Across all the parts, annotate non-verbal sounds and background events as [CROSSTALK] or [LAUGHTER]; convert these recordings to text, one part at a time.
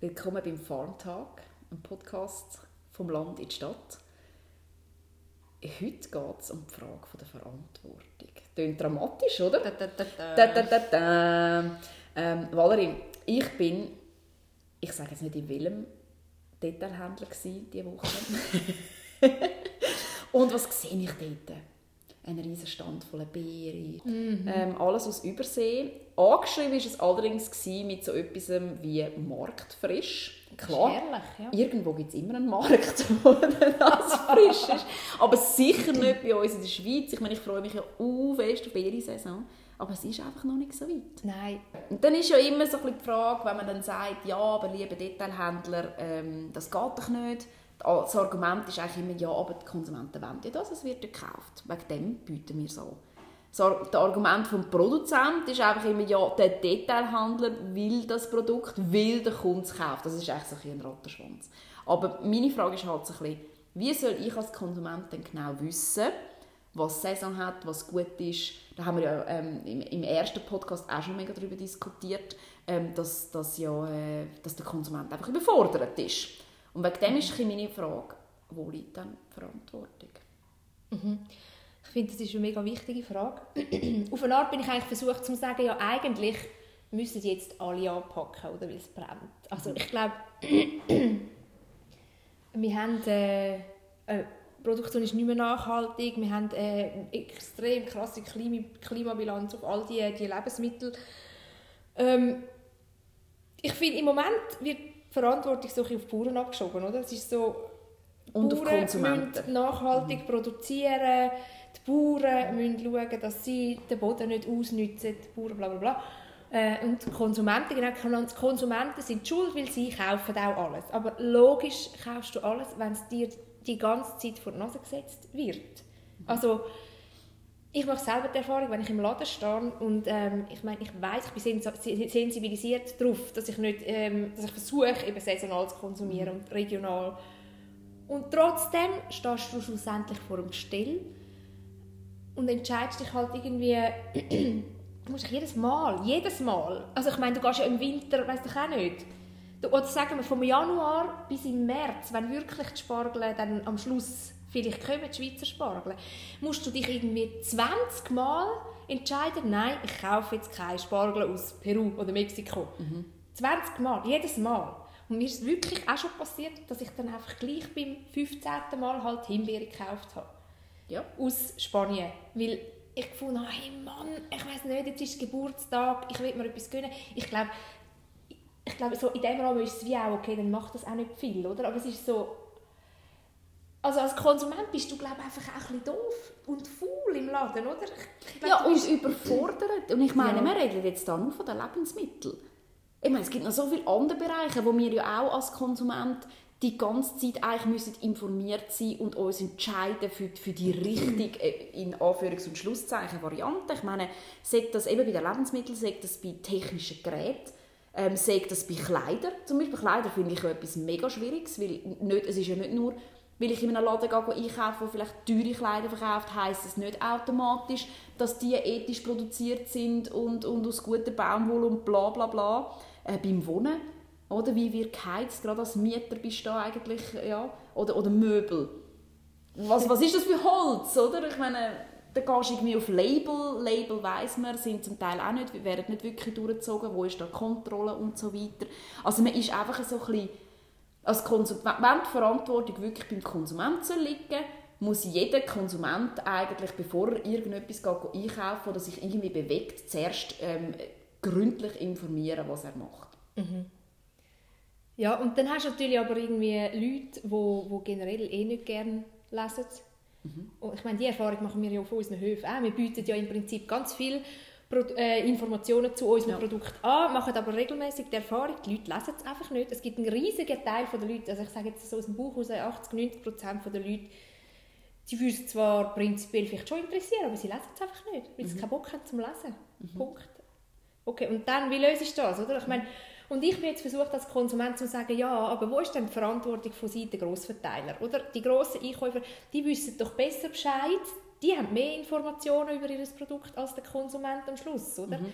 Willkommen beim Farmtag, einem Podcast vom Land in die Stadt. Heute geht es um die Frage der Verantwortung. Klingt dramatisch, oder? Da, da, da. Ähm, Valerie, ich bin, ich sage jetzt nicht in welchem Detailhändler diese Woche. [LAUGHS] Und was sehe ich dort? Ein riesen Stand voller Beeren, mhm. ähm, alles aus Übersee Angeschrieben war es allerdings mit so etwas wie Marktfrisch. Klar, herrlich, ja. irgendwo gibt es immer einen Markt, [LAUGHS] wo das frisch ist. Aber sicher nicht bei uns in der Schweiz. Ich meine, ich freue mich ja uh, fest auf die Saison. Aber es ist einfach noch nicht so weit. Nein. Und dann ist ja immer so ein die Frage, wenn man dann sagt, ja, aber liebe Detailhändler, ähm, das geht doch nicht. Das Argument ist eigentlich immer, ja, aber die Konsumenten wollen ja das, es wird gekauft. Wegen dem bieten wir so das Argument vom Produzenten ist einfach immer, ja, der Detailhandler will das Produkt, will der Kunde es kaufen. Das ist eigentlich so ein Rattenschwanz. Aber meine Frage ist halt so ein bisschen, wie soll ich als Konsument denn genau wissen, was Saison hat, was gut ist. Da haben wir ja ähm, im, im, ersten Podcast auch schon mega darüber diskutiert, ähm, dass, dass, ja, äh, dass der Konsument einfach überfordert ist. Und wegen dem ist meine Frage, wo liegt dann die Verantwortung? Mhm. Ich finde, das ist eine mega wichtige Frage. [CLEARS THROAT] Auf eine Art bin ich eigentlich versucht zu sagen, ja eigentlich müssen jetzt alle anpacken, oder, weil es brennt. Also ich glaube, [CLEARS THROAT] wir haben äh, äh, die Produktion ist nicht mehr nachhaltig, wir haben äh, eine extrem krasse Klima Klimabilanz auf all diese die Lebensmittel. Ähm, ich finde, im Moment wird Verantwortung so auf die Bauern abgeschoben, oder? Es ist so, und Bauern auf Konsumenten. müssen nachhaltig mhm. produzieren, die Bauern müssen schauen, dass sie den Boden nicht ausnutzen, die Bauern bla bla bla. Äh, und die Konsumenten, genau, die Konsumenten sind schuld, weil sie kaufen auch alles. Aber logisch kaufst du alles, wenn es dir die ganze Zeit vor die Nase gesetzt wird. Also, ich mache selber die Erfahrung, wenn ich im Laden stehe und ähm, ich meine, ich weiß, ich bin sensibilisiert darauf, dass ich nicht, ähm, dass ich versuche, eben saisonal zu konsumieren und regional. Und trotzdem stehst du schlussendlich vor dem Still und entscheidest dich halt irgendwie, [CLEARS THROAT] musst jedes Mal, jedes Mal, also ich meine, du gehst ja im Winter, weißt du auch nicht, oder sagen wir vom Januar bis im März, wenn wirklich die Spargel dann am Schluss vielleicht kommen, die Schweizer Spargel, musst du dich irgendwie 20 Mal entscheiden, nein, ich kaufe jetzt keine Spargel aus Peru oder Mexiko. Mhm. 20 Mal, jedes Mal. Und mir ist wirklich auch schon passiert, dass ich dann einfach gleich beim 15. Mal halt Himbeere gekauft habe ja. aus Spanien. Weil ich gefunden habe, hey Mann, ich weiß nicht, jetzt ist Geburtstag, ich will mir etwas gönnen. Ich glaube, ich glaube, so in dem Rahmen ist es wie auch, okay, dann macht das auch nicht viel, oder? Aber es ist so, also als Konsument bist du, glaube ich, einfach auch ein bisschen doof und faul im Laden, oder? Glaub, ja, und bist... überfordert. Und ich meine, ja. wir reden jetzt da nur von den Lebensmitteln. Ich meine, es gibt noch so viele andere Bereiche, wo wir ja auch als Konsument die ganze Zeit eigentlich müssen informiert sein und uns entscheiden für, für die richtige, äh, in Anführungs- und Schlusszeichen, Variante. Ich meine, sagt das eben bei den Lebensmitteln, sagt das bei technischen Geräten, ähm, sagt das bei Kleidern. Zum Beispiel Kleider finde ich etwas mega Schwieriges, weil nicht, es ist ja nicht nur, weil ich in einem Laden gehe, einkaufe, der vielleicht teure Kleider verkauft, heisst es nicht automatisch, dass die ethisch produziert sind und, und aus guter Baumwolle und bla bla bla. Äh, beim Wohnen oder wie wir geheizt, gerade als Mieter bist du eigentlich, ja, oder, oder Möbel. Was, was ist das für Holz, oder? Ich meine, da gehst du irgendwie auf Label, Label weiss man, sind zum Teil auch nicht, werden nicht wirklich durchgezogen, wo ist da Kontrolle und so weiter. Also man ist einfach so ein bisschen, als Konsument, wenn die Verantwortung wirklich beim Konsumenten liegen muss jeder Konsument eigentlich, bevor er irgendetwas geht, einkaufen oder sich irgendwie bewegt, zuerst ähm, gründlich informieren, was er macht. Mhm. Ja, und dann hast du natürlich aber irgendwie Leute, die wo, wo generell eh nicht gerne lesen. Mhm. Und ich meine, die Erfahrung machen wir ja auf unseren Höfen auch. Wir bieten ja im Prinzip ganz viele äh, Informationen zu unserem ja. Produkt an, machen aber regelmäßig die Erfahrung, die Leute lesen es einfach nicht. Es gibt einen riesigen Teil der Leute, also ich sage jetzt so aus dem Buch aus 80, 90 Prozent der Leute, die würden es zwar prinzipiell vielleicht schon interessieren, aber sie lesen es einfach nicht, weil sie mhm. keinen Bock haben zum Lesen. Mhm. Punkt. Okay, und dann, wie löse ich das? Oder? Ich meine, und ich bin jetzt versucht, als Konsument zu sagen, ja, aber wo ist denn die Verantwortung von Seiten der Grossverteiler? Oder die grossen Einkäufer, die wissen doch besser Bescheid, die haben mehr Informationen über ihr Produkt als der Konsument am Schluss, oder? Mhm.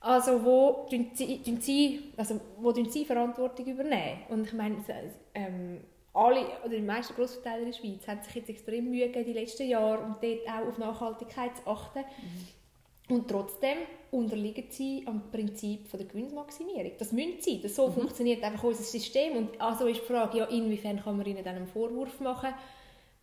Also wo tun sie, sie, also wo tun sie Verantwortung übernehmen? Und ich meine, ähm, alle, oder die meisten Grossverteiler in der Schweiz haben sich jetzt extrem Mühe gegeben, die letzten Jahre, um dort auch auf Nachhaltigkeit zu achten. Mhm. Und trotzdem unterliegen sie am Prinzip von der Gewinnmaximierung. Das müssen sie. Das so mhm. funktioniert einfach unser System. Und also ist die Frage, ja, inwiefern kann man ihnen dann einen Vorwurf machen,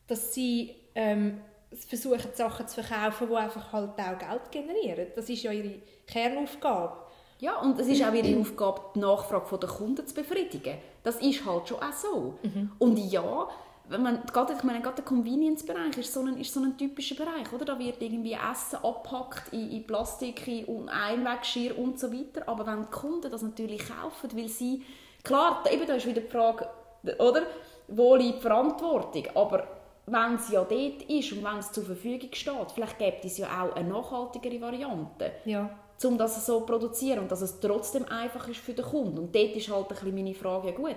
dass sie ähm, versuchen, Sachen zu verkaufen, die einfach halt auch Geld generieren. Das ist ja ihre Kernaufgabe. Ja, und es ist auch ihre Aufgabe, die Nachfrage der Kunden zu befriedigen. Das ist halt schon auch so. Mhm. Und ja, wenn man, gerade, ich meine, gerade der Convenience-Bereich ist, so ein, ist so ein typischer Bereich, oder? Da wird irgendwie Essen abgepackt in, in Plastik, in Einweggeschirr und so weiter. Aber wenn die Kunden das natürlich kaufen, weil sie, klar, eben da ist wieder die Frage, oder? Wo liegt die Verantwortung? Aber wenn es ja dort ist und wenn es zur Verfügung steht, vielleicht gibt es ja auch eine nachhaltigere Variante. Ja. Um das so zu produzieren und dass es trotzdem einfach ist für den Kunden. Und dort ist halt ein bisschen meine Frage, ja gut,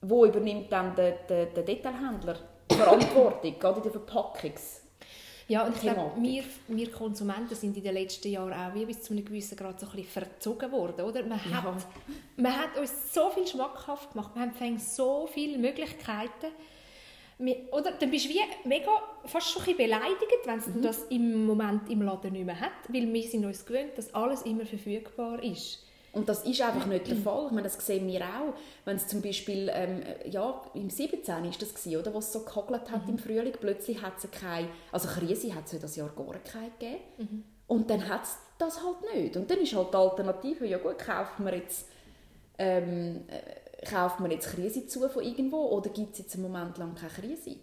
wo übernimmt dann der, der, der Detailhändler die Verantwortung, gerade in der Verpackungs- ja, und ich glaube, wir, wir Konsumenten sind in den letzten Jahren auch wie bis zu einem gewissen Grad so ein bisschen verzogen worden, oder? Man, ja. hat, man hat uns so viel schmackhaft gemacht, wir haben so viele Möglichkeiten, oder dann bist du wie mega, fast schon ein beleidigt, wenn es mhm. das im Moment im Laden nicht mehr hat, weil wir sind uns gewöhnt, dass alles immer verfügbar ist. Und das ist einfach nicht der Fall. Ich meine, das sehen wir auch. Wenn es zum Beispiel, ähm, ja, im 17. ist das gewesen, oder, wo es so gehagelt hat mhm. im Frühling, plötzlich hat es keine, also Krise hat es das Jahr gar keine gegeben. Mhm. Und dann hat es das halt nicht. Und dann ist halt die Alternative, ja gut, kaufen wir jetzt ähm, kauft man jetzt Krise zu von irgendwo oder gibt es jetzt einen Moment lang keine Krise?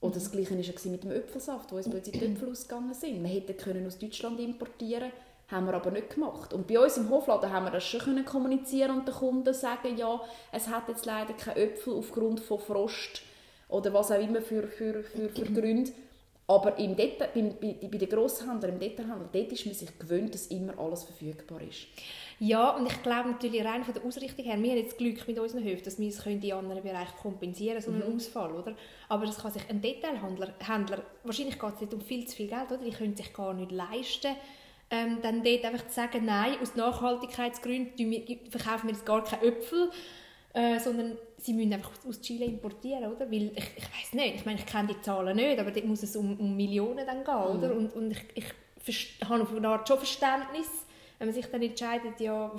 Oder das Gleiche war mit dem Äpfelsaft, wo uns plötzlich die Äpfel ausgegangen sind. Wir hätten können aus Deutschland importieren haben wir aber nicht gemacht. Und bei uns im Hofladen haben wir das schon können kommunizieren und den Kunden sagen, ja, es hat jetzt leider keine Äpfel aufgrund von Frost oder was auch immer für, für, für, für [CLEARS THROAT] Gründe. Aber im Detail, bei, bei, bei den Grosshändlern, im Detailhandel, dort ist man sich gewöhnt, dass immer alles verfügbar ist. Ja, und ich glaube natürlich rein von der Ausrichtung her, wir haben jetzt Glück mit unseren Höfen, dass wir es in anderen Bereichen kompensieren so einen mhm. Ausfall, oder? Aber das kann sich ein Detailhändler, Händler, wahrscheinlich geht es nicht um viel zu viel Geld, oder? Die können sich gar nicht leisten, ähm, dann dort einfach zu sagen, nein, aus Nachhaltigkeitsgründen verkaufen wir jetzt gar keine Äpfel, äh, sondern sie müssen einfach aus Chile importieren, oder? Weil ich, ich weiß nicht, ich meine, ich kenne die Zahlen nicht, aber dort muss es um, um Millionen dann gehen, mhm. oder? Und, und ich, ich habe auf eine Art schon Verständnis, wenn man sich dann entscheidet, ja...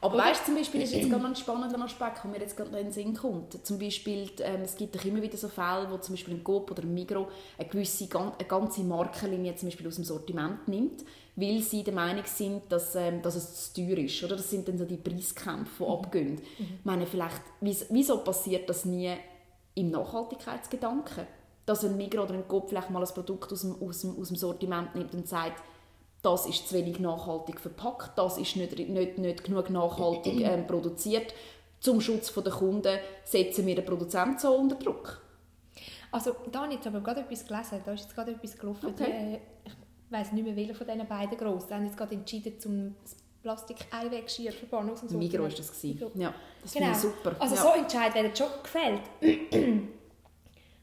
Aber weißt du, zum Beispiel ist jetzt [CLEARS THROAT] gerade ein spannender Aspekt, der mir jetzt gerade in den Sinn kommt. Zum Beispiel, ähm, es gibt doch immer wieder so Fälle, wo zum Beispiel ein Coop oder ein Migro eine gewisse, eine ganze Markenlinie zum Beispiel aus dem Sortiment nimmt, weil sie der Meinung sind, dass, ähm, dass es zu teuer ist. Oder das sind dann so die Preiskämpfe, die mhm. abgehen. Mhm. Ich meine, vielleicht, wieso passiert das nie im Nachhaltigkeitsgedanken? Dass ein Migro oder ein Coop vielleicht mal ein Produkt aus dem, aus dem, aus dem Sortiment nimmt und sagt, das ist zu wenig nachhaltig verpackt, das ist nicht, nicht, nicht genug nachhaltig ähm, [CLEARS THROAT] produziert. Zum Schutz der Kunden setzen wir den Produzenten so unter Druck. Also da habe ich jetzt aber gerade etwas gelesen, da ist jetzt gerade etwas gelaufen. Okay. Die, äh, ich weiß nicht mehr, welcher von diesen beiden gross. Die haben jetzt gerade entschieden, zum Plastik-Einweggeschirr verbannen aus dem. Migros war das. Gewesen. Ja, das genau. finde ich super. Also ja. so Entscheid werden schon gefällt. [CLEARS THROAT]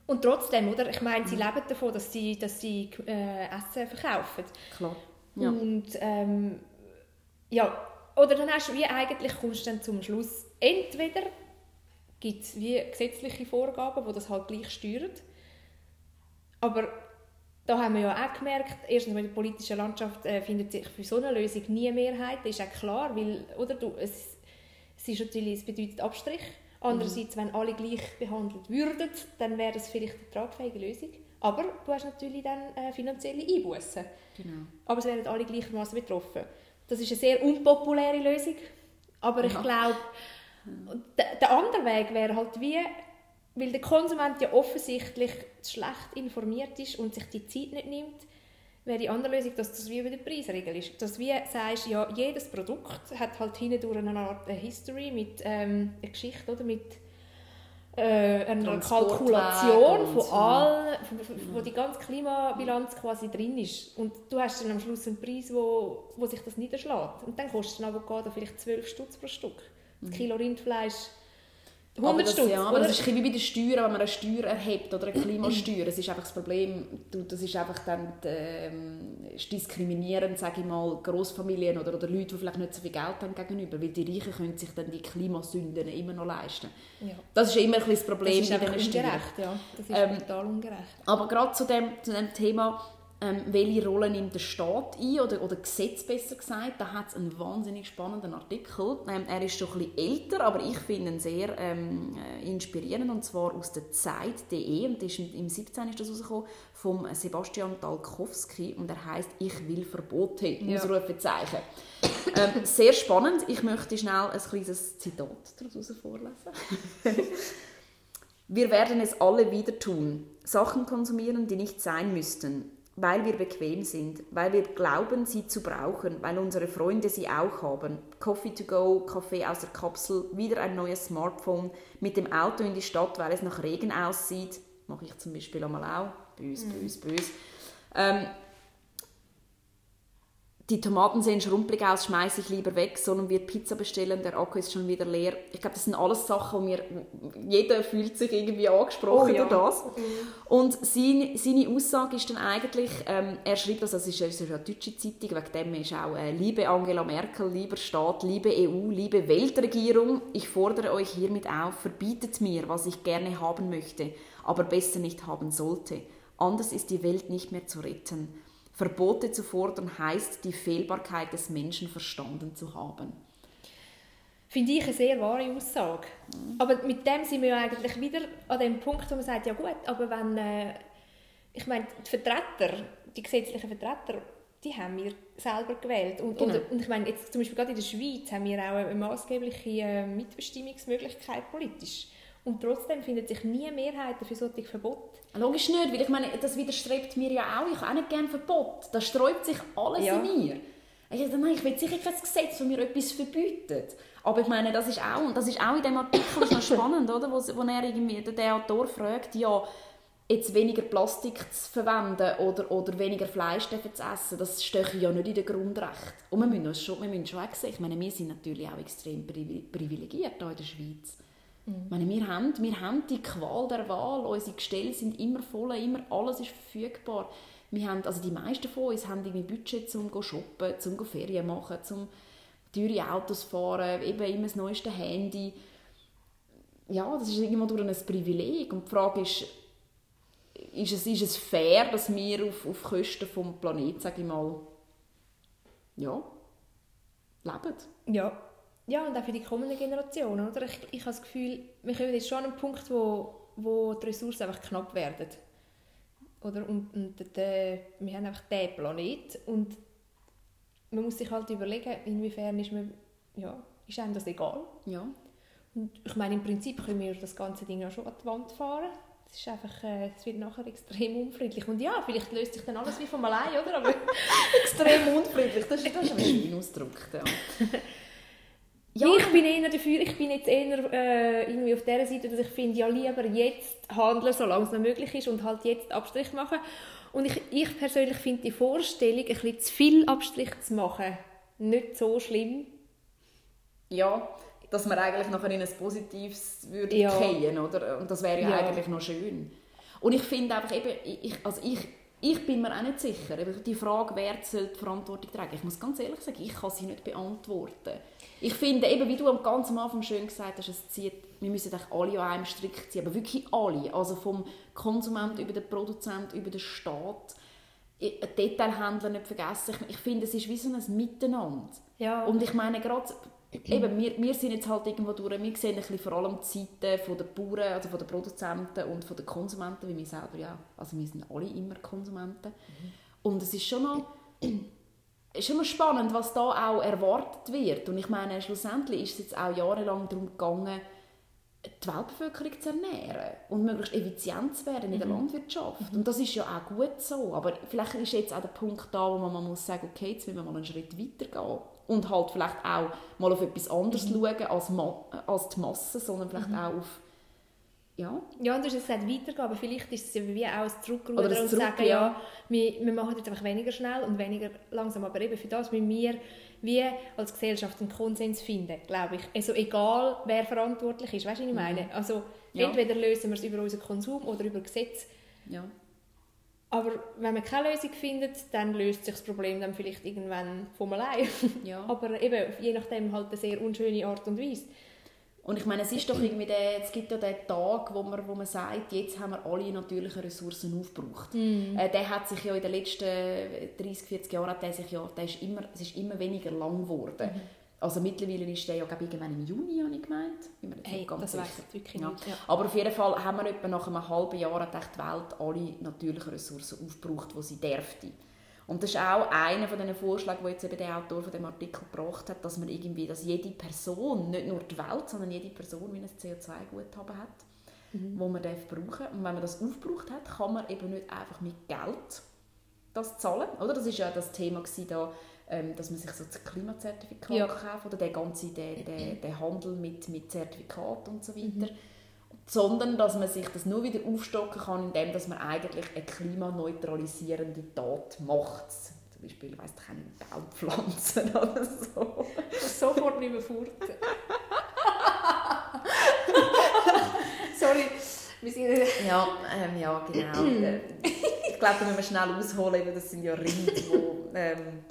Und trotzdem, oder? Ich meine, sie mhm. leben davon, dass sie, dass sie äh, Essen verkaufen. Klar. Ja. Und ähm, ja, oder dann hast du wie eigentlich kommst du dann zum Schluss, entweder gibt es wie gesetzliche Vorgaben, die das halt gleich steuern, aber da haben wir ja auch gemerkt, erstens in der politischen Landschaft äh, findet sich für so eine Lösung nie eine Mehrheit, das ist auch klar, weil oder, du, es, es, ist natürlich, es bedeutet Abstrich. Andererseits, mhm. wenn alle gleich behandelt würden, dann wäre das vielleicht eine tragfähige Lösung. Aber du hast natürlich dann äh, finanzielle Einbußen. Genau. Aber es werden alle gleichermaßen betroffen. Das ist eine sehr unpopuläre Lösung. Aber ja. ich glaube, der, der andere Weg wäre halt wie, weil der Konsument ja offensichtlich schlecht informiert ist und sich die Zeit nicht nimmt, wäre die andere Lösung, dass das wie über den Preisregel ist. Dass du sagst, ja, jedes Produkt hat halt hinten eine Art History mit ähm, einer Geschichte oder mit äh, einer Kalkulation von so. allen, wo die ganze Klimabilanz quasi drin ist. Und du hast dann am Schluss einen Preis, wo, wo sich das niederschlägt. Und dann kostet ein Avocado vielleicht 12 Stutz pro Stück. Das mhm. Kilo Rindfleisch Aber das, Stutz, ja, aber oder? das ist ein bisschen wie bei den Steuern, wenn man eine Steuer erhebt oder eine [CLEARS THROAT] Klimasteuer. Es ist einfach das Problem, du, das ist einfach dann ähm, ist diskriminierend, sage ich mal, Großfamilien oder, oder Leute, die vielleicht nicht so viel Geld haben gegenüber, weil die Reichen können sich dann die Klimasünden immer noch leisten. Ja. Das ist immer ein bisschen das Das Problem ist bei einfach diesen Steuern. ungerecht, ja. Das ist Ähm, total ungerecht. Aber gerade zu dem, zu dem Thema, ähm, welche Rolle nimmt der Staat ein, oder, oder Gesetz besser gesagt, da hat es einen wahnsinnig spannenden Artikel. Ähm, er ist schon ein bisschen älter, aber ich finde ihn sehr ähm, äh, inspirierend, und zwar aus der Zeit.de, und ist im, im 17. ist das rausgekommen, vom Sebastian Dalkowski, und er heißt «Ich will Verbote», Ja. Ausrufezeichen. ähm, sehr spannend. Ich möchte schnell ein kleines Zitat daraus vorlesen. [LAUGHS] Wir werden es alle wieder tun. Sachen konsumieren, die nicht sein müssten. Weil wir bequem sind, weil wir glauben, sie zu brauchen, weil unsere Freunde sie auch haben. Coffee to go, Kaffee aus der Kapsel, wieder ein neues Smartphone, mit dem Auto in die Stadt, weil es nach Regen aussieht. Mache ich zum Beispiel einmal auch. Bös, bös, bös. Ähm, die Tomaten sehen schrumpelig aus, schmeiße ich lieber weg, sondern wir Pizza bestellen, der Akku ist schon wieder leer. Ich glaube, das sind alles Sachen, wo mir jeder fühlt sich irgendwie angesprochen Oh ja. durch das. Und seine, seine Aussage ist dann eigentlich, ähm, er schreibt das, das ist, das ist eine deutsche Zeitung, wegen dem ist auch äh, «Liebe Angela Merkel, lieber Staat, liebe EU, liebe Weltregierung, ich fordere euch hiermit auf, verbietet mir, was ich gerne haben möchte, aber besser nicht haben sollte. Anders ist die Welt nicht mehr zu retten. Verbote zu fordern heißt, die Fehlbarkeit des Menschen verstanden zu haben.» Finde ich eine sehr wahre Aussage. Aber mit dem sind wir ja eigentlich wieder an dem Punkt, wo man sagt, ja gut, aber wenn, äh, ich meine, die Vertreter, die gesetzlichen Vertreter, die haben wir selber gewählt. Und, Genau. oder, und ich meine, jetzt zum Beispiel gerade in der Schweiz haben wir auch eine maßgebliche äh, Mitbestimmungsmöglichkeit politisch. Und trotzdem findet sich nie eine Mehrheit für solche Verbote. Logisch nicht, weil ich meine, das widerstrebt mir ja auch. Ich habe auch nicht gerne Verbot. Da sträubt sich alles Ja. in mir. Ich, dachte, nein, ich will sicher kein Gesetz, das mir etwas verbietet. Aber ich meine, das ist auch, und das ist auch in dem Artikel noch [LAUGHS] spannend, oder? Wo, wo er irgendwie, der- Autor fragt, ja, jetzt weniger Plastik zu verwenden oder, oder weniger Fleisch zu essen, das steht ja nicht in den Grundrechten. Und wir müssen, uns schon, wir müssen schon auch sehen, ich meine, wir sind natürlich auch extrem privi- privilegiert hier in der Schweiz. Ich meine, wir, haben, wir haben die Qual der Wahl, unsere Gestelle sind immer voll, immer alles ist verfügbar. Wir haben, also die meisten von uns haben irgendwie Budget, um zu shoppen, um zu Ferien machen, um teure Autos fahren, eben immer das neueste Handy. Ja, das ist irgendwo durch ein Privileg. Und die Frage ist, ist es, ist es fair, dass wir auf, auf Kosten vom Planeten, sage ich mal, ja, leben? Ja. Ja, und auch für die kommenden Generationen. Oder? Ich, ich habe das Gefühl, wir kommen jetzt schon an einen Punkt, wo, wo die Ressourcen einfach knapp werden. Oder? Und, und der, wir haben einfach diesen Planet und man muss sich halt überlegen, inwiefern ist, man, ja, ist einem das egal. Ja. Und ich meine, im Prinzip können wir das ganze Ding ja schon an die Wand fahren. Es ist einfach, äh, es wird nachher extrem unfriedlich. Und ja, vielleicht löst sich dann alles wie von allein, oder? Aber [LAUGHS] Extrem unfriedlich, das ist, das ist ein schön ausgedrückt. Ja. [LAUGHS] Ja. Ich bin eher dafür, ich bin jetzt eher äh, irgendwie auf der Seite, dass ich finde, ja lieber jetzt handeln, solange es noch möglich ist und halt jetzt Abstrich machen. Und ich, ich persönlich finde die Vorstellung, ein bisschen zu viel Abstrich zu machen, nicht so schlimm. ja, dass man eigentlich nachher in ein Positives würde Ja. fallen, oder? Und das wäre ja, Ja. eigentlich noch schön. Und ich finde einfach eben, ich, also ich, ich bin mir auch nicht sicher, die Frage, wer soll die Verantwortung tragen. Ich muss ganz ehrlich sagen, ich kann sie nicht beantworten. Ich finde eben, wie du am ganz am Anfang schön gesagt hast, es zieht, wir müssen alle an einem Strick ziehen, aber wirklich alle, also vom Konsument über den Produzent, über den Staat, I- Detailhändler nicht vergessen. Ich, ich finde, es ist wie so ein Miteinander. Ja. Und ich meine, gerade, eben, wir, wir sind jetzt halt irgendwo durch, wir sehen ein bisschen vor allem die Seite von der Bauern, also von den Produzenten und von den Konsumenten, weil wir selber ja, also wir sind alle immer Konsumenten. Und es ist schon noch, [CLEARS THROAT] ist schon noch spannend, was da auch erwartet wird. Und ich meine, schlussendlich ist es jetzt auch jahrelang darum gegangen, die Weltbevölkerung zu ernähren und möglichst effizient zu werden in der Landwirtschaft. Und das ist ja auch gut so. Aber vielleicht ist jetzt auch der Punkt da, wo man mal muss sagen okay, jetzt müssen wir mal einen Schritt weiter gehen. Und halt vielleicht auch mal auf etwas anderes schauen als, Ma als die Masse, sondern vielleicht auch auf... Ja, Ja, und du hast gesagt, weitergehen, aber vielleicht ist es ja wie auch ein Oder Zurückrudern und Zurück, sagen, ja. ja, wir, wir machen jetzt einfach weniger schnell und weniger langsam, aber eben für das müssen wir wie als Gesellschaft einen Konsens finden, glaube ich. Also egal, wer verantwortlich ist, weißt du, was ich meine? Also Ja. entweder lösen wir es über unseren Konsum oder über Gesetze. Ja. Aber wenn man keine Lösung findet, dann löst sich das Problem dann vielleicht irgendwann von allein. ja. [LAUGHS] Aber eben, je nachdem halt eine sehr unschöne Art und Weise. Und ich meine, es ist doch irgendwie der, es gibt ja den Tag, wo man, wo man sagt, jetzt haben wir alle natürlichen Ressourcen aufgebraucht. Äh, der hat sich ja in den letzten 30, 40 Jahren, der sich ja, der ist immer, es ist immer weniger lang geworden. Also mittlerweile ist der ja, glaube ich, irgendwann im Juni, habe ich gemeint. Bin mir jetzt Hey, das weiss ich wirklich Ja. nicht. Ja. Aber auf jeden Fall haben wir etwa nach einem halben Jahr hat die Welt alle natürlichen Ressourcen aufgebraucht, die sie dürfte. Und das ist auch einer von den Vorschlägen, die jetzt eben der Autor von dem Artikel gebracht hat, dass man irgendwie, dass jede Person, nicht nur die Welt, sondern jede Person wie ein CO2-Guthaben hat, wo man darf brauchen. Und wenn man das aufgebraucht hat, kann man eben nicht einfach mit Geld das zahlen, oder? Das ist ja das Thema da, ähm, dass man sich so das Klimazertifikat Ja. kauft oder der ganze der, der, [CLEARS THROAT] der Handel mit, mit Zertifikat und so weiter. Sondern, dass man sich das nur wieder aufstocken kann, indem dass man eigentlich eine klimaneutralisierende Tat macht. Zum Beispiel, weiss ich nicht, Baum pflanzen [LAUGHS] oder so. Sofort nicht mehr fort. [LAUGHS] Sorry, wir sind... Ja, ähm, ja genau. [CLEARS THROAT] Äh, ich glaube, da müssen wir schnell ausholen, weil das sind ja Rind, die ähm,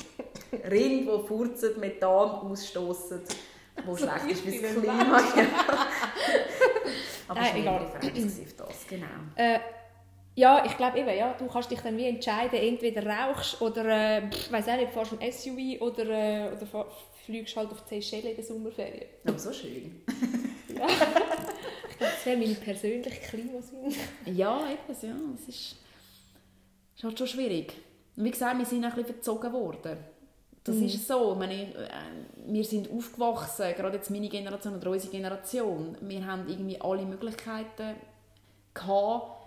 Rind, die furzen, Methan ausstoßen, wo schlecht ist fürs Klima. Aber Nein, war egal. das, genau. Äh, ja, ich glaube eben, ja, du kannst dich dann wie entscheiden, entweder rauchst oder, äh, ich weiß auch nicht, fährst ein SUV oder, äh, oder fliegst halt auf die Seychellen in der Sommerferien. Aber so schön. Ja. ich glaube, das wäre meine persönliche Klimasinn. Ja, etwas, ja. Es ist, ist halt schon schwierig. Wie gesagt, wir sind ein bisschen verzogen worden. Das ist so. Meine, äh, wir sind aufgewachsen, gerade jetzt meine Generation oder unsere Generation. Wir haben irgendwie alle Möglichkeiten gehabt.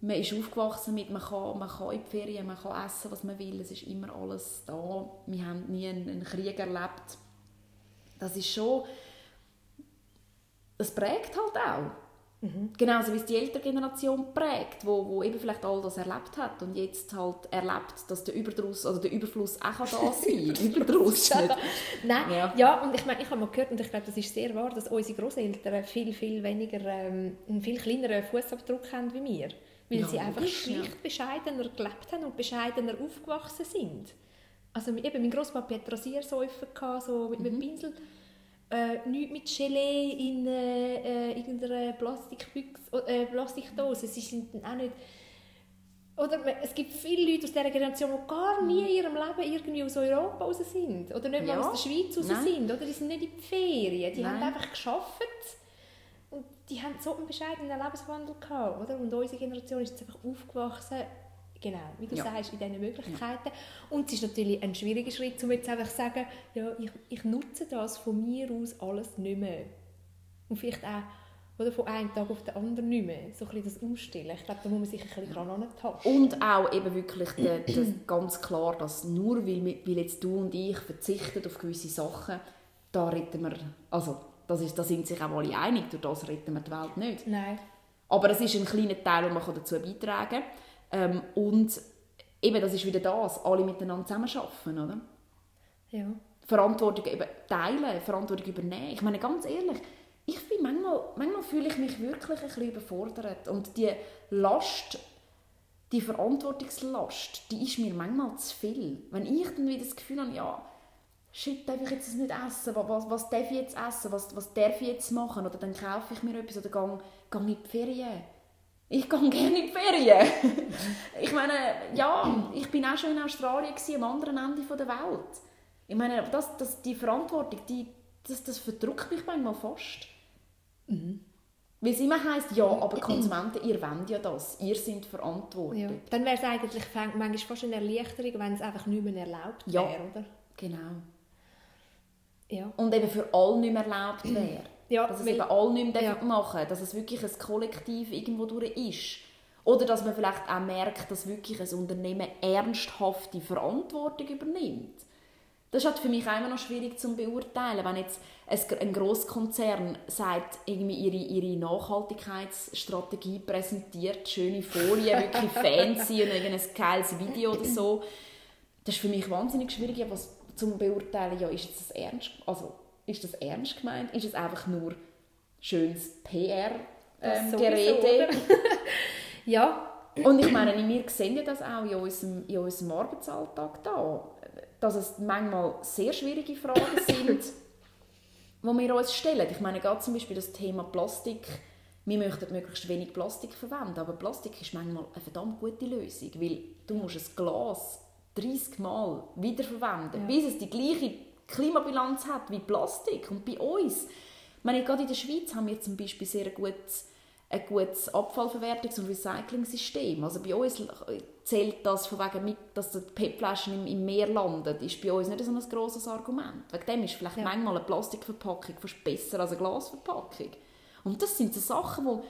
Man ist aufgewachsen mit, man kann, man kann in die Ferien, man kann essen, was man will. Es ist immer alles da. Wir haben nie einen, einen Krieg erlebt. Das ist schon... Das prägt halt auch. Genauso wie es die ältere Generation prägt, wo, wo eben vielleicht all das erlebt hat und jetzt halt erlebt, dass der Überdruss, also der Überfluss auch da [LAUGHS] sein kann. Überdruss nicht. Nein, Ja. ja. und ich meine, ich habe mal gehört, und ich glaube, das ist sehr wahr, dass unsere Großeltern viel, viel weniger, ähm, einen viel kleineren Fußabdruck haben wie wir. Weil Ja, sie einfach logisch, schlicht bescheidener gelebt haben und bescheidener aufgewachsen sind. Also eben, mein Grosspapi hatte Rasiersäufen, gehabt, so mit Mhm. einem Pinsel. Äh, nichts mit Gelee in äh, äh, irgendeiner Plastikbüchse, äh, Plastikdose. Sie sind auch nicht... Oder es gibt viele Leute aus dieser Generation, die gar nie in ihrem Leben irgendwie aus Europa raus sind. Oder nicht mal Ja. aus der Schweiz raus Nein. sind. Oder die sind nicht in die Ferien. Die haben Nein. einfach geschafft. Und die haben so einen bescheidenen Lebenswandel gehabt. Oder? Und unsere Generation ist jetzt einfach aufgewachsen, genau, wie du Ja. sagst, in diesen Möglichkeiten. Und es ist natürlich ein schwieriger Schritt, um jetzt einfach zu sagen, ja, ich, ich nutze das von mir aus alles nicht mehr. Und vielleicht auch oder von einem Tag auf den anderen nicht mehr. So ein bisschen das Umstellen. Ich glaube, da muss man sich ein bisschen dran antasten. Und auch eben wirklich de, de, ganz klar, dass nur weil, weil jetzt du und ich verzichten auf gewisse Sachen, da retten wir, also das ist, da sind sich auch alle einig, durch das retten wir die Welt nicht. Nein. Aber es ist ein kleiner Teil, den man dazu beitragen kann. Ähm, und eben, das ist wieder das, alle miteinander zusammenarbeiten, oder? Ja. Verantwortung eben teilen, Verantwortung übernehmen. Ich meine, ganz ehrlich, ich bin manchmal, manchmal fühle ich mich wirklich ein bisschen überfordert. Und die Last, die Verantwortungslast, die ist mir manchmal zu viel. Wenn ich dann wieder das Gefühl habe, ja, shit, darf ich jetzt das nicht essen? Was, was, was darf ich jetzt essen? Was, was darf ich jetzt machen? Oder dann kaufe ich mir etwas oder gehe, gehe in die Ferien. Ich gehe [LAUGHS] gerne in die Ferien. ich meine, ja, ich bin auch schon in Australien, gewesen, am anderen Ende der Welt. Ich meine, das, das, die Verantwortung, die, das, das verdrückt mich manchmal fast. Weil es immer heisst, ja, aber Konsumenten, ihr wollt ja das, ihr seid verantwortlich. ja. Dann wäre es eigentlich manchmal fast eine Erleichterung, wenn es einfach nicht mehr erlaubt Ja. wäre, oder? Genau. Ja. Und eben für alle nicht mehr erlaubt [CLEARS THROAT] wäre. Ja, dass es eben alle nicht mehr Ja. machen dass es wirklich ein Kollektiv irgendwo durch ist. Oder dass man vielleicht auch merkt, dass wirklich ein Unternehmen ernsthafte Verantwortung übernimmt. Das ist halt für mich auch immer noch schwierig zu beurteilen, wenn jetzt ein, Grosskonzern sagt, irgendwie ihre, ihre Nachhaltigkeitsstrategie präsentiert, schöne Folien, [LAUGHS] wirklich fancy und irgendein geiles Video oder so. Das ist für mich wahnsinnig schwierig. Was, zum beurteilen, ja, ist das ernst, also ist das ernst gemeint, ist es einfach nur schönes PR-Gerede. Ähm, [LAUGHS] ja. Und ich meine, wir sehen ja das auch in unserem, in unserem Arbeitsalltag da, dass es manchmal sehr schwierige Fragen [LAUGHS] sind, die wir uns stellen. Ich meine, gerade zum Beispiel das Thema Plastik, wir möchten möglichst wenig Plastik verwenden, aber Plastik ist manchmal eine verdammt gute Lösung, weil du musst ein Glas 30 Mal wiederverwenden, ja. bis es die gleiche Klimabilanz hat wie Plastik. Und bei uns, ich meine, gerade in der Schweiz haben wir zum Beispiel sehr ein gutes, ein gutes Abfallverwertungs- und Recycling-System. Also bei uns zählt das von wegen, dass die PET-Flaschen im, im, Meer landen, ist bei uns nicht so ein grosses Argument. Wegen dem ist vielleicht ja. manchmal eine Plastikverpackung fast besser als eine Glasverpackung. Und das sind so Sachen, wo,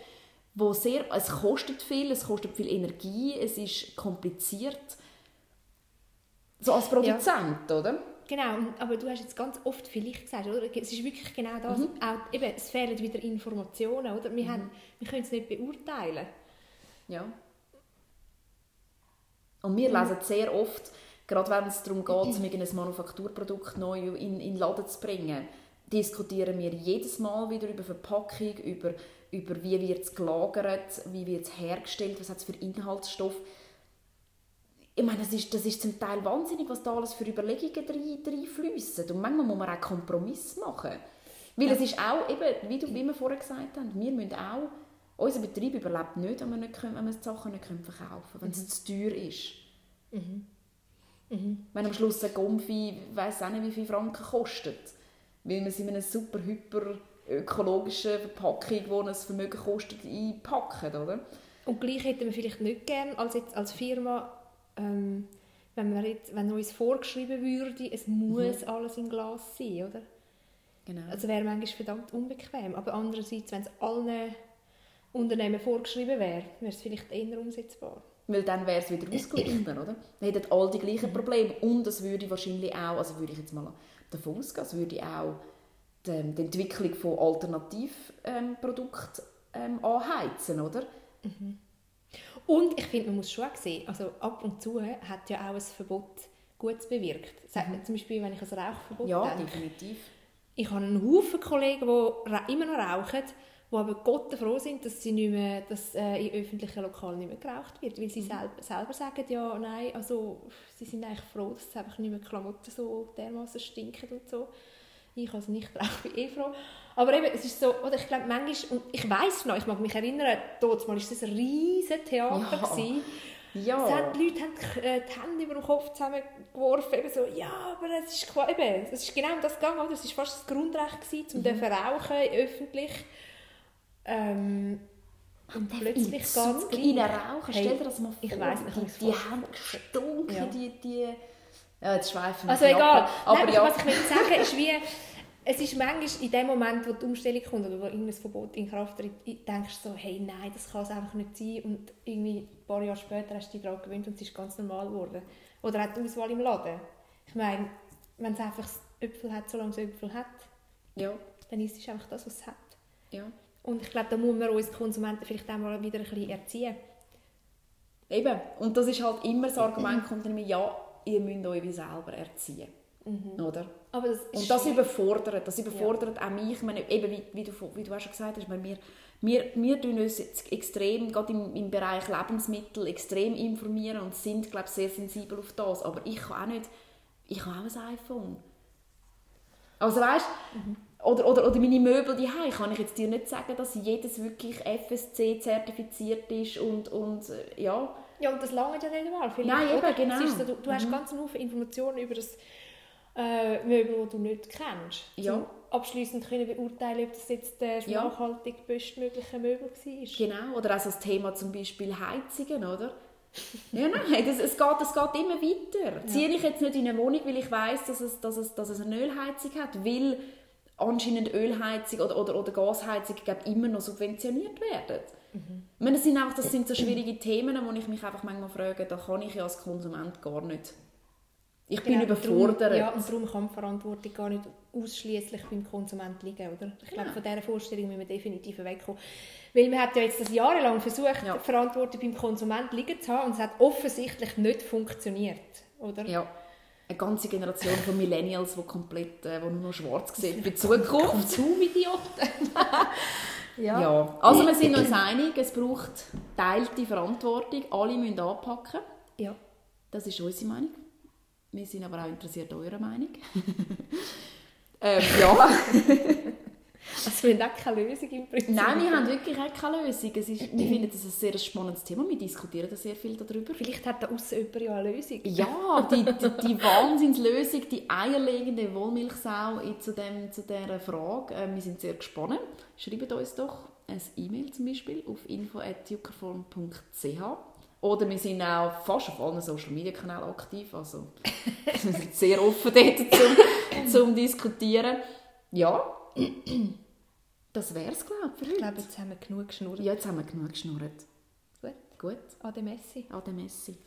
wo sehr, es kostet viel, es kostet viel Energie, es ist kompliziert. So als Produzent, ja. oder? Genau, aber du hast jetzt ganz oft vielleicht gesagt, oder? es ist wirklich genau das, mhm. auch, eben, es fehlen wieder Informationen, oder? Wir, mhm. haben, wir können es nicht beurteilen. Ja. Und wir mhm. lesen sehr oft, gerade wenn es darum geht, [CLEARS THROAT] ein Manufakturprodukt neu in, in den Laden zu bringen, diskutieren wir jedes Mal wieder über Verpackung, über, über wie wird es gelagert, wie wird es hergestellt, was hat es für Inhaltsstoffe ich meine, das ist, das ist zum Teil wahnsinnig, was da alles für Überlegungen reinfließen. Und manchmal muss man auch Kompromiss machen. Weil ja. es ist auch, eben, wie, du, wie wir vorher gesagt haben, wir müssen auch, unser Betrieb überlebt nicht, wenn wir, nicht können, wenn wir die Sachen nicht können verkaufen können, wenn mhm. es zu teuer ist. Mhm. Mhm. Wenn am Schluss ein Gomfi, ich weiss auch nicht, wie viel Franken kostet. Weil man es in einer super, hyper ökologischen Verpackung, die ein Vermögen kostet, einpacken, oder? Und gleich hätten wir vielleicht nicht gerne als, jetzt als Firma ähm, wenn, wir jetzt, wenn uns vorgeschrieben würde, es muss mhm. alles im Glas sein, oder? Genau. Also wäre manchmal verdammt unbequem. Aber andererseits, wenn es allen Unternehmen vorgeschrieben wäre, wäre es vielleicht eher umsetzbar. Weil dann wäre es wieder ausgeglichener, oder? Dann hätten alle die gleichen mhm. Probleme. Und es würde wahrscheinlich auch, also würde ich jetzt mal davon ausgehen, es würde auch die, die Entwicklung von Alternativprodukten ähm, ähm, anheizen, oder? Mhm. Und ich finde, man muss schon sehen, also ab und zu hat ja auch ein Verbot Gutes bewirkt. Sagt mhm. zum Beispiel, wenn ich ein Rauchverbot Ja, denke. definitiv. Ich habe einen Haufen Kollegen, die immer noch rauchen, die aber Gott froh sind, dass, sie nicht mehr, dass äh, in öffentlichen Lokalen nicht mehr geraucht wird, weil sie mhm. selber, selber sagen, ja, nein, also sie sind eigentlich froh, dass es einfach nicht mehr Klamotten so dermaßen stinken und so. Ich also nicht rauche, bin eh froh. Aber eben, es ist so, oder ich glaube manchmal, und ich weiß noch, ich mag mich erinnern, dort mal war das ein riesiges Theater. Ja. Gewesen. Ja. Hat, die Leute haben äh, die Hände über den Kopf zusammengeworfen, eben so, ja, aber es ist, eben, es ist genau um das gegangen, oder? es war fast das Grundrecht gewesen, um mhm. rauchen öffentlich. Ähm, und plötzlich geht es gleich. rauchen, hey, stell dir das mal vor, ich weiss nicht, die, die haben gestunken, ja. die, die... Ja, jetzt schweifen wir Also egal, aber Nein, ja. was ich will sagen ist wie es ist manchmal in dem Moment, wo die Umstellung kommt oder wo irgendein Verbot in Kraft tritt, denkst du so, hey, nein, das kann es einfach nicht sein. Und irgendwie ein paar Jahre später hast du dich daran gewöhnt und es ist ganz normal geworden. Oder auch die Auswahl im Laden. Ich meine, wenn es einfach Äpfel hat, solange es Äpfel hat, ja. dann ist es einfach das, was es hat. Ja. Und ich glaube, da muss man uns Konsumenten vielleicht auch mal wieder ein bisschen erziehen. Eben. Und das ist halt immer das Argument, kommt immer, ja, ihr müsst euch wie selber erziehen. Mhm. Oder? Aber das und das überfordert, das überfordert ja. auch mich. Ich meine, eben, wie, wie, du, wie du auch schon gesagt hast, wir, wir, wir tun uns jetzt extrem, gerade im, im Bereich Lebensmittel, extrem informieren und sind, glaube ich, sehr sensibel auf das. Aber ich kann auch nicht, ich habe auch ein iPhone. Also weißt mhm. oder, oder, oder meine Möbel die kann ich jetzt dir nicht sagen, dass jedes wirklich FSC zertifiziert ist und, und äh, ja. Ja, und das lange ja nicht einmal. Nein, eben, genau. So, du, du mhm. hast ganz viele Informationen über das äh, Möbel, die du nicht kennst. Ja. Um abschließend können beurteilen, ob das jetzt der ja. nachhaltig bestmögliche Möbel war. Genau, oder auch das Thema zum Beispiel Heizungen, oder? ja, nein, [LAUGHS] das, es, geht, es geht immer weiter. Ja. Ziehe ich jetzt nicht in eine Wohnung, weil ich weiß, dass es, dass, es, dass es eine Ölheizung hat, weil anscheinend Ölheizung oder, oder, oder Gasheizung immer noch subventioniert werden. Mhm. Ich meine, das, sind einfach, das sind so schwierige Themen, wo ich mich einfach manchmal frage, da kann ich ja als Konsument gar nicht ich bin genau, überfordert. Darum, ja, und darum kann die Verantwortung gar nicht ausschließlich beim Konsument liegen, oder? Ich glaube, von dieser Vorstellung müssen wir definitiv wegkommen. Weil man hat ja jetzt das jahrelang versucht, ja. die Verantwortung beim Konsument liegen zu haben und es hat offensichtlich nicht funktioniert, oder? Ja. eine ganze Generation von Millennials, die komplett, äh, die nur noch schwarz sieht [LAUGHS] bei Zukunft. Konsumidioten. [LAUGHS] Ja. ja. Also wir sind uns einig, es braucht teilte Verantwortung. Alle müssen anpacken. Ja. Das ist unsere Meinung. Wir sind aber auch interessiert an eurer Meinung. [LAUGHS] ähm, ja. [LAUGHS] Also wir haben auch keine Lösung im Prinzip. Nein, wir haben wirklich auch keine Lösung. Es ist, wir finden das ein sehr spannendes Thema. Wir diskutieren da sehr viel darüber. Vielleicht hat da außen jemand ja eine Lösung. Ja, die, die, die Wahnsinnslösung, die eierlegende Wollmilchsau zu, dem, zu dieser Frage. Äh, wir sind sehr gespannt. Schreibt uns doch ein E-Mail zum Beispiel auf info.juckerform.ch oder wir sind auch fast auf allen Social Media Kanälen aktiv. Also [LAUGHS] wir sind sehr offen dort zum, zum Diskutieren. Ja, das wäre es, glaube ich, für Ich glaube, jetzt haben wir genug geschnurrt. Ja, jetzt haben wir genug geschnurrt. Gut. Gut. Ade Messi. Ade Messi.